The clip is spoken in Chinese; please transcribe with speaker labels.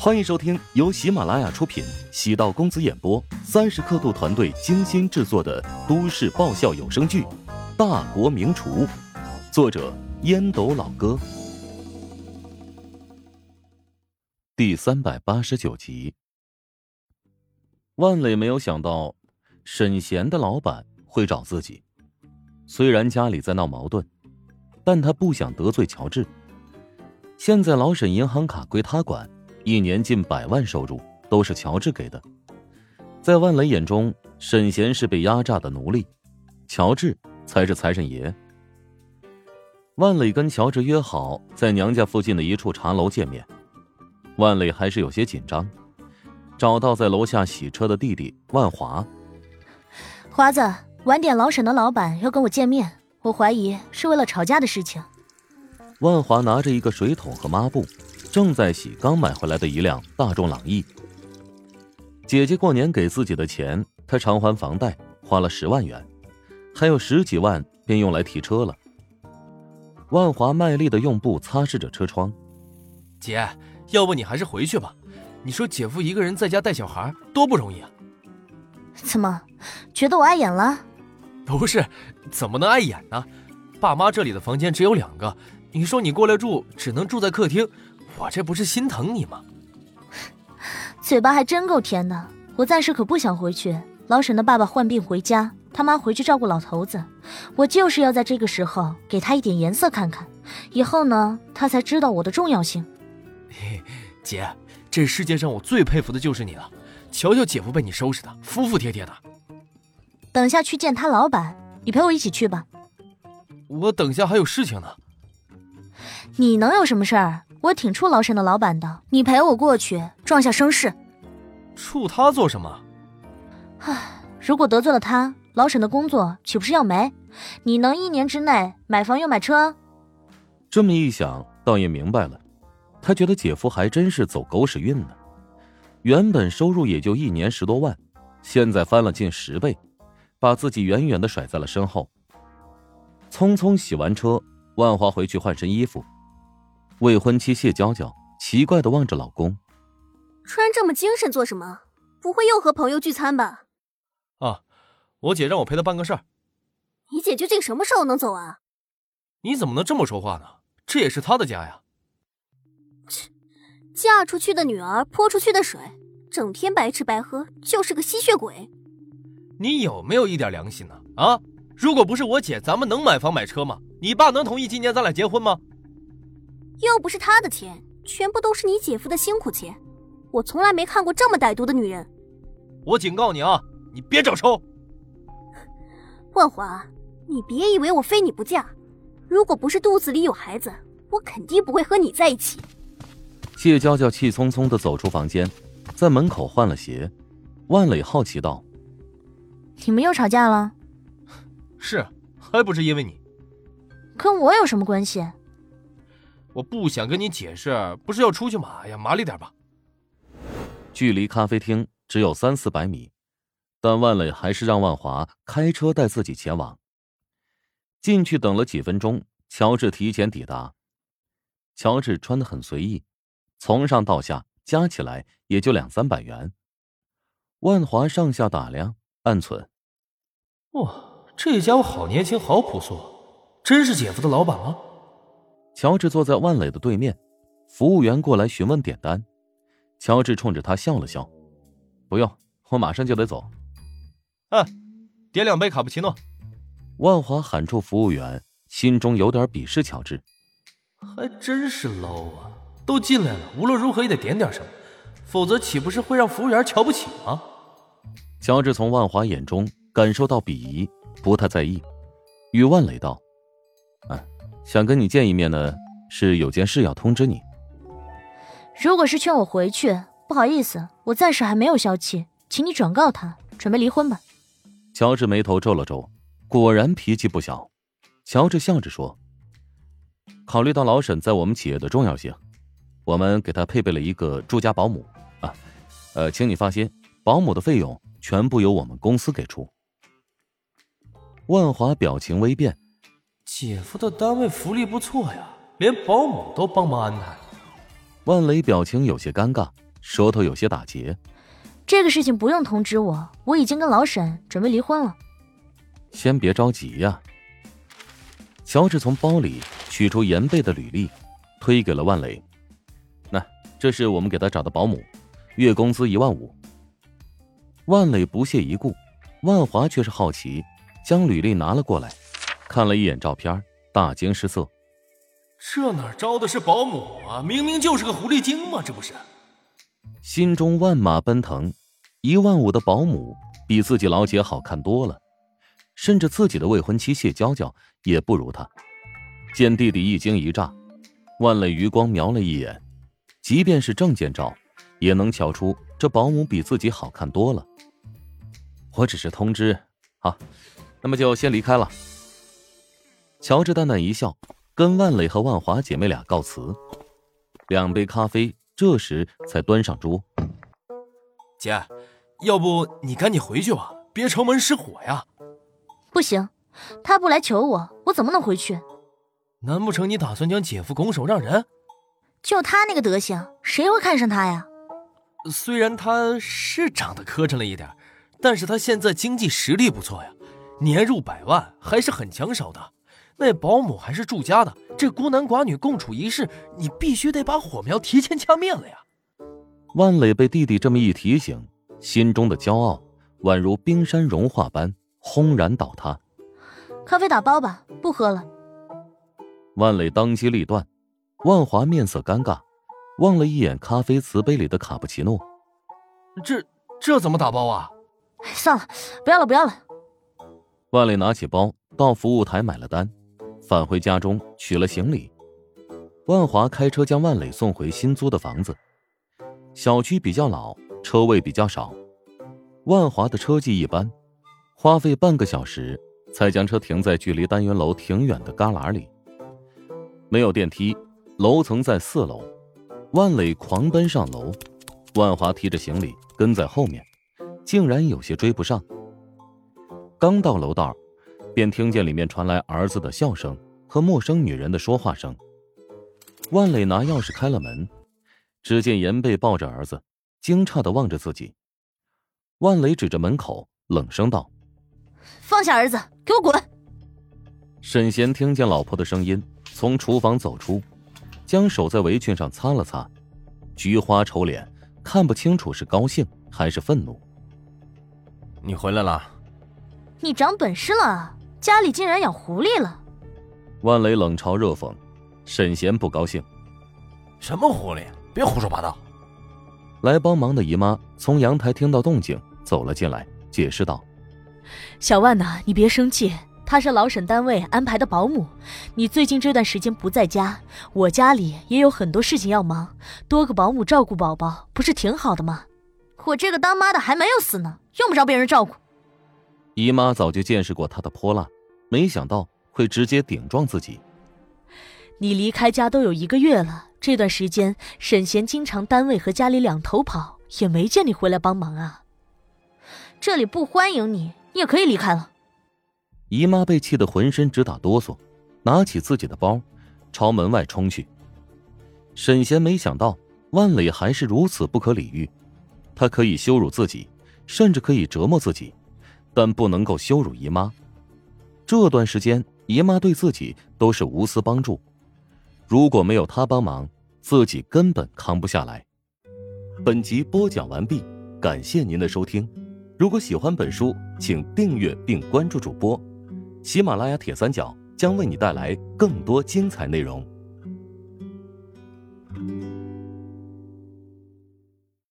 Speaker 1: 欢迎收听由喜马拉雅出品、喜道公子演播、三十刻度团队精心制作的都市爆笑有声剧《大国名厨》，作者烟斗老哥，第三百八十九集。万磊没有想到，沈贤的老板会找自己。虽然家里在闹矛盾，但他不想得罪乔治。现在老沈银行卡归他管。一年近百万收入都是乔治给的，在万磊眼中，沈贤是被压榨的奴隶，乔治才是财神爷。万磊跟乔治约好在娘家附近的一处茶楼见面，万磊还是有些紧张，找到在楼下洗车的弟弟万华。
Speaker 2: 华子，晚点老沈的老板要跟我见面，我怀疑是为了吵架的事情。
Speaker 1: 万华拿着一个水桶和抹布。正在洗刚买回来的一辆大众朗逸。姐姐过年给自己的钱，她偿还房贷花了十万元，还有十几万便用来提车了。万华卖力的用布擦拭着车窗。
Speaker 3: 姐，要不你还是回去吧。你说姐夫一个人在家带小孩多不容易啊。
Speaker 2: 怎么，觉得我碍眼了？
Speaker 3: 不是，怎么能碍眼呢？爸妈这里的房间只有两个，你说你过来住，只能住在客厅。我这不是心疼你吗？
Speaker 2: 嘴巴还真够甜的。我暂时可不想回去。老沈的爸爸患病回家，他妈回去照顾老头子。我就是要在这个时候给他一点颜色看看，以后呢，他才知道我的重要性。
Speaker 3: 姐，这世界上我最佩服的就是你了。瞧瞧姐夫被你收拾的服服帖帖的。
Speaker 2: 等下去见他老板，你陪我一起去吧。
Speaker 3: 我等下还有事情呢。
Speaker 2: 你能有什么事儿？我挺怵老沈的老板的，你陪我过去，壮下声势。
Speaker 3: 怵他做什么？
Speaker 2: 唉，如果得罪了他，老沈的工作岂不是要没？你能一年之内买房又买车？
Speaker 1: 这么一想，倒也明白了。他觉得姐夫还真是走狗屎运呢。原本收入也就一年十多万，现在翻了近十倍，把自己远远的甩在了身后。匆匆洗完车，万华回去换身衣服。未婚妻谢娇娇奇怪的望着老公，
Speaker 4: 穿这么精神做什么？不会又和朋友聚餐吧？
Speaker 3: 啊，我姐让我陪她办个事儿。
Speaker 4: 你姐究竟什么时候能走啊？
Speaker 3: 你怎么能这么说话呢？这也是她的家呀。
Speaker 4: 切，嫁出去的女儿泼出去的水，整天白吃白喝就是个吸血鬼。
Speaker 3: 你有没有一点良心呢？啊，如果不是我姐，咱们能买房买车吗？你爸能同意今年咱俩结婚吗？
Speaker 4: 又不是他的钱，全部都是你姐夫的辛苦钱。我从来没看过这么歹毒的女人。
Speaker 3: 我警告你啊，你别找抽。
Speaker 4: 万华，你别以为我非你不嫁。如果不是肚子里有孩子，我肯定不会和你在一起。
Speaker 1: 谢娇娇气匆匆的走出房间，在门口换了鞋。万磊好奇道：“
Speaker 2: 你们又吵架了？”“
Speaker 3: 是，还不是因为你。”“
Speaker 2: 跟我有什么关系？”
Speaker 3: 我不想跟你解释，不是要出去吗？哎呀，麻利点吧。
Speaker 1: 距离咖啡厅只有三四百米，但万磊还是让万华开车带自己前往。进去等了几分钟，乔治提前抵达。乔治穿的很随意，从上到下加起来也就两三百元。万华上下打量，暗忖：
Speaker 3: 哇，这家伙好年轻，好朴素，真是姐夫的老板吗？
Speaker 1: 乔治坐在万磊的对面，服务员过来询问点单，乔治冲着他笑了笑：“不用，我马上就得走。”“
Speaker 3: 哎，点两杯卡布奇诺。”
Speaker 1: 万华喊住服务员，心中有点鄙视乔治。
Speaker 3: 还真是 low 啊！都进来了，无论如何也得点点什么，否则岂不是会让服务员瞧不起吗？
Speaker 1: 乔治从万华眼中感受到鄙夷，不太在意，与万磊道。想跟你见一面呢，是有件事要通知你。
Speaker 2: 如果是劝我回去，不好意思，我暂时还没有消气，请你转告他，准备离婚吧。
Speaker 1: 乔治眉头皱了皱，果然脾气不小。乔治笑着说：“考虑到老沈在我们企业的重要性，我们给他配备了一个住家保姆啊，呃，请你放心，保姆的费用全部由我们公司给出。”万华表情微变。
Speaker 3: 姐夫的单位福利不错呀，连保姆都帮忙安排。
Speaker 1: 万雷表情有些尴尬，舌头有些打结。
Speaker 2: 这个事情不用通知我，我已经跟老沈准备离婚了。
Speaker 1: 先别着急呀。乔治从包里取出严贝的履历，推给了万磊。那这是我们给他找的保姆，月工资一万五。万磊不屑一顾，万华却是好奇，将履历拿了过来，看了一眼照片，大惊失色。
Speaker 3: 这哪招的是保姆啊？明明就是个狐狸精嘛！这不是？
Speaker 1: 心中万马奔腾，一万五的保姆比自己老姐好看多了，甚至自己的未婚妻谢娇娇也不如她。见弟弟一惊一乍，万磊余光瞄了一眼，即便是证件照，也能瞧出这保姆比自己好看多了。我只是通知，啊，那么就先离开了。乔治淡淡一笑，跟万磊和万华姐妹俩告辞。两杯咖啡这时才端上桌。
Speaker 3: 姐，要不你赶紧回去吧，别城门失火呀！
Speaker 2: 不行，他不来求我，我怎么能回去？
Speaker 3: 难不成你打算将姐夫拱手让人？
Speaker 2: 就他那个德行，谁会看上他呀？
Speaker 3: 虽然他是长得磕碜了一点。但是他现在经济实力不错呀，年入百万还是很抢手的。那保姆还是住家的，这孤男寡女共处一室，你必须得把火苗提前掐灭了呀！
Speaker 1: 万磊被弟弟这么一提醒，心中的骄傲宛如冰山融化般轰然倒塌。
Speaker 2: 咖啡打包吧，不喝了。
Speaker 1: 万磊当机立断，万华面色尴尬，望了一眼咖啡瓷杯里的卡布奇诺。
Speaker 3: 这这怎么打包啊？
Speaker 2: 算了，不要了，不要了。
Speaker 1: 万磊拿起包，到服务台买了单，返回家中取了行李。万华开车将万磊送回新租的房子。小区比较老，车位比较少。万华的车技一般，花费半个小时才将车停在距离单元楼挺远的旮旯里。没有电梯，楼层在四楼。万磊狂奔上楼，万华提着行李跟在后面。竟然有些追不上。刚到楼道，便听见里面传来儿子的笑声和陌生女人的说话声。万磊拿钥匙开了门，只见严贝抱着儿子，惊诧的望着自己。万磊指着门口，冷声道：“
Speaker 2: 放下儿子，给我滚！”
Speaker 1: 沈贤听见老婆的声音，从厨房走出，将手在围裙上擦了擦，菊花丑脸，看不清楚是高兴还是愤怒。
Speaker 3: 你回来了，
Speaker 2: 你长本事了，家里竟然养狐狸了。
Speaker 1: 万雷冷嘲热讽，沈贤不高兴。
Speaker 3: 什么狐狸？别胡说八道！
Speaker 1: 来帮忙的姨妈从阳台听到动静走了进来，解释道：“
Speaker 2: 小万呐，你别生气，她是老沈单位安排的保姆。你最近这段时间不在家，我家里也有很多事情要忙，多个保姆照顾宝宝，不是挺好的吗？我这个当妈的还没有死呢。”用不着别人照顾。
Speaker 1: 姨妈早就见识过他的泼辣，没想到会直接顶撞自己。
Speaker 2: 你离开家都有一个月了，这段时间沈贤经常单位和家里两头跑，也没见你回来帮忙啊。这里不欢迎你，你也可以离开了。
Speaker 1: 姨妈被气得浑身直打哆嗦，拿起自己的包，朝门外冲去。沈贤没想到万磊还是如此不可理喻，他可以羞辱自己。甚至可以折磨自己，但不能够羞辱姨妈。这段时间，姨妈对自己都是无私帮助，如果没有她帮忙，自己根本扛不下来。本集播讲完毕，感谢您的收听。如果喜欢本书，请订阅并关注主播。喜马拉雅铁三角将为你带来更多精彩内容。